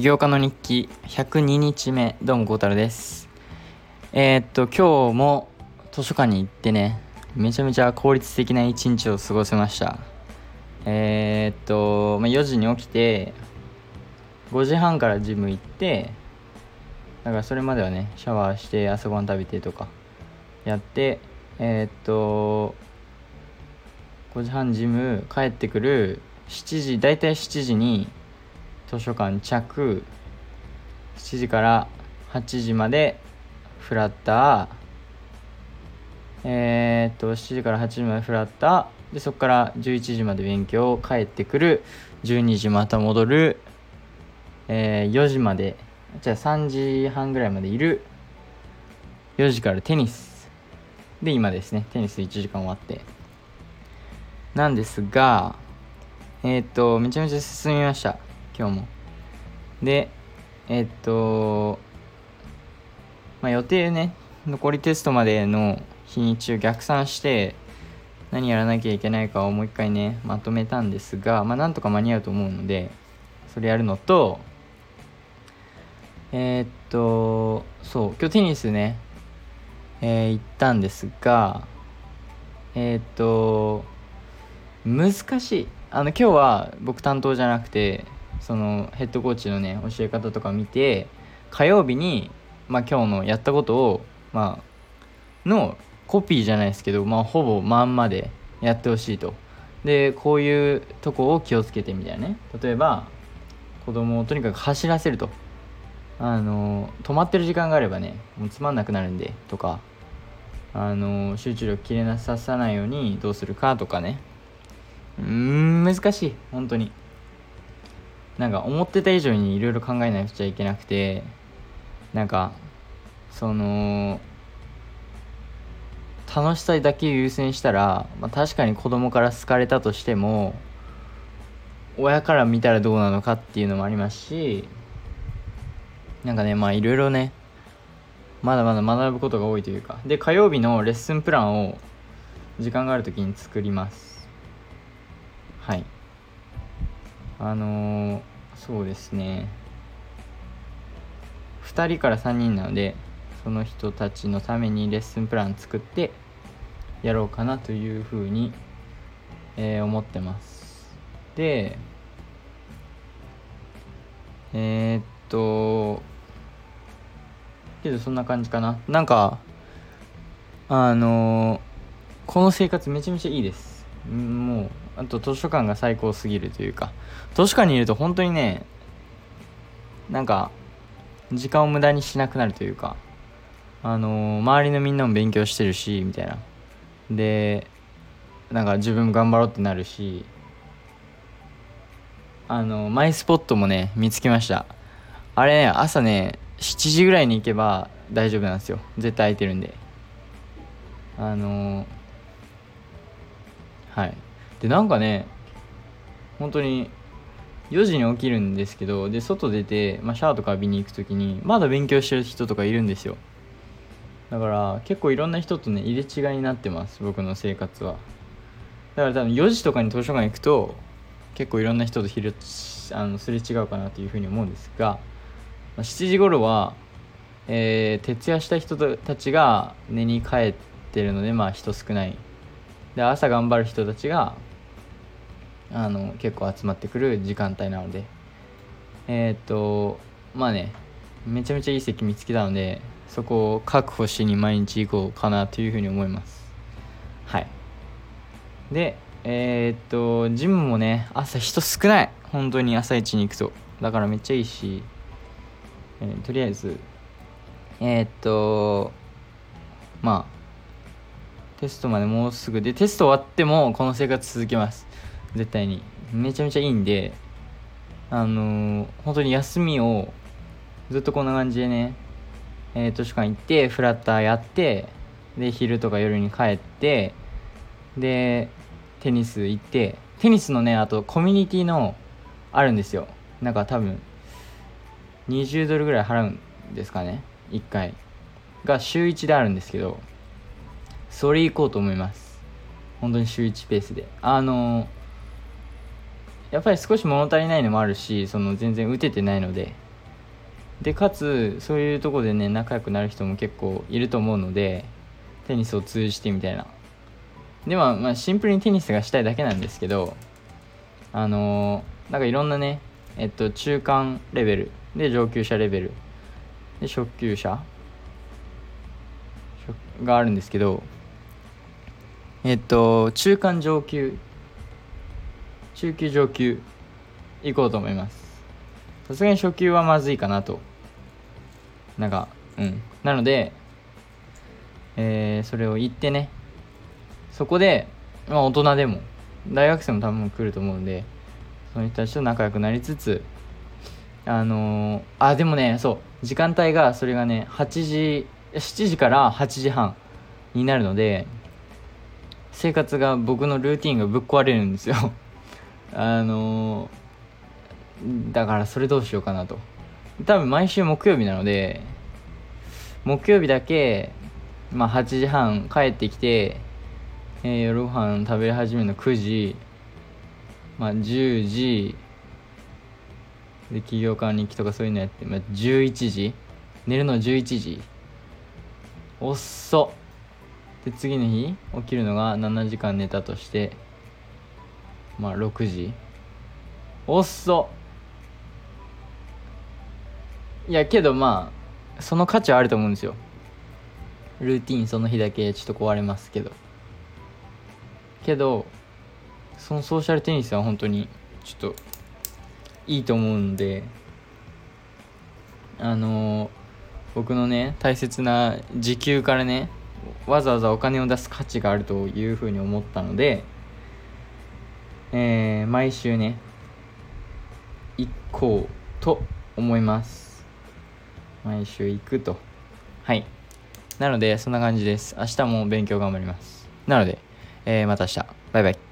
起業家の日記102日目どうも孝太郎です。えー、っと今日も図書館に行ってねめちゃめちゃ効率的な一日を過ごせました。えー、っと、まあ、4時に起きて5時半からジム行ってだからそれまではねシャワーして朝ごはん食べてとかやってえー、っと5時半ジム帰ってくる7時大体7時に図書館着7時から8時までフラッター。えー、っと7時から8時までフラッター。でそこから11時まで勉強。帰ってくる。12時また戻る、えー、4時まで。じゃあ3時半ぐらいまでいる。4時からテニス。で今ですね。テニス1時間終わって。なんですがえー、っとめちゃめちゃ進みました。今日も。でえ、っとまあ予定ね残りテストまでの日にちを逆算して何やらなきゃいけないかをもう一回ねまとめたんですがまあなんとか間に合うと思うのでそれやるのとえー、っとそう今日テニスねえー、行ったんですがえー、っと難しい。あの今日は僕担当じゃなくてそのヘッドコーチのね教え方とか見て火曜日に、まあ、今日のやったことをまあのコピーじゃないですけど、まあ、ほぼまんまでやってほしいと。でこういうとこを気をつけてみたいなね。例えば子供をとにかく走らせると。あの止まってる時間があればねもうつまんなくなるんでとか。あの集中力切れなささないようにどうするかとかね。うん難しい。本当に。なんか思ってた以上にいろいろ考えなくちゃいけなくてなんかその楽しさだけ優先したら、まあ、確かに子供から好かれたとしても親から見たらどうなのかっていうのもありますしなんかねまあいろいろねまだまだ学ぶことが多いというか。で火曜日のレッスンプランを時間がある時に作ります。はい。あの、そうですね。2人から3人なのでその人たちのためにレッスンプラン作ってやろうかなというふうに、えー、思ってます。でえー、っとけどそんな感じかな。なんかあの、この生活めちゃめちゃいいです。もうあと図書館が最高すぎるというか。図書館にいると本当にねなんか時間を無駄にしなくなるというか。あのー、周りのみんなも勉強してるしみたいな。でなんか自分も頑張ろうってなるし。あのマイスポットもね見つけました。あれね朝ね7時ぐらいに行けば大丈夫なんですよ。絶対空いてるんで。あのー、はい。でなんかね本当に4時に起きるんですけどで外出て、まあ、シャワーとか浴びに行く時にまだ勉強してる人とかいるんですよ。だから結構いろんな人とね入れ違いになってます僕の生活は。だから多分4時とかに図書館行くと結構いろんな人とひるあのすれ違うかなというふうに思うんですが7時頃は、えー、徹夜した人たちが寝に帰ってるのでまあ人少ないで朝頑張る人たちがあの結構集まってくる時間帯なので。えっ、とまあねめちゃめちゃいい席見つけたのでそこを確保しに毎日行こうかなというふうに思います。はい。でえっ、とジムもね朝人少ない。本当に朝一に行くと。だからめっちゃいいし、えー、とりあえずえっとまあテストまでもうすぐでテスト終わってもこの生活続けます。絶対に。めちゃめちゃいいんであのー、本当に休みをずっとこんな感じでね、えー、図書館行ってフラッターやってで昼とか夜に帰ってでテニス行ってテニスのねあとコミュニティのあるんですよ。なんか多分20ドルぐらい払うんですかね。1回。が週1であるんですけどそれ行こうと思います。本当に週1ペースで。あのやっぱり少し物足りないのもあるしその全然打ててないので。でかつそういうとこでね仲良くなる人も結構いると思うのでテニスを通じてみたいな。では、まあ、シンプルにテニスがしたいだけなんですけどあの、なんかいろんなねえっと中間レベル。で上級者レベル。で初級者。があるんですけどえっと中間上級。中級上級。行こうと思います。さすがに初級はまずいかなと。なんかうん。なのでえー、それを言ってね。そこでまあ大人でも大学生も多分来ると思うんでその人たちと仲良くなりつつあのー、あでもねそう。時間帯がそれがね8時7時から8時半になるので生活が僕のルーティンがぶっ壊れるんですよ。あのー、だからそれどうしようかなと。多分毎週木曜日なので木曜日だけまあ8時半帰ってきて、えー、夜ご飯食べ始めの9時まあ10時で企業間日記とかそういうのやって、まあ、11時寝るの11時。遅っで次の日起きるのが7時間寝たとしてまあ6時。遅っそ。いやけどまあその価値はあると思うんですよ。ルーティンその日だけちょっと壊れますけど。けどそのソーシャルテニスは本当にちょっといいと思うんであの、僕のね大切な時給からねわざわざお金を出す価値があるというふうに思ったので、えー、毎週ね行こうと思います。毎週行くと。はい。なのでそんな感じです。明日も勉強頑張ります。なので、えー、また明日。バイバイ。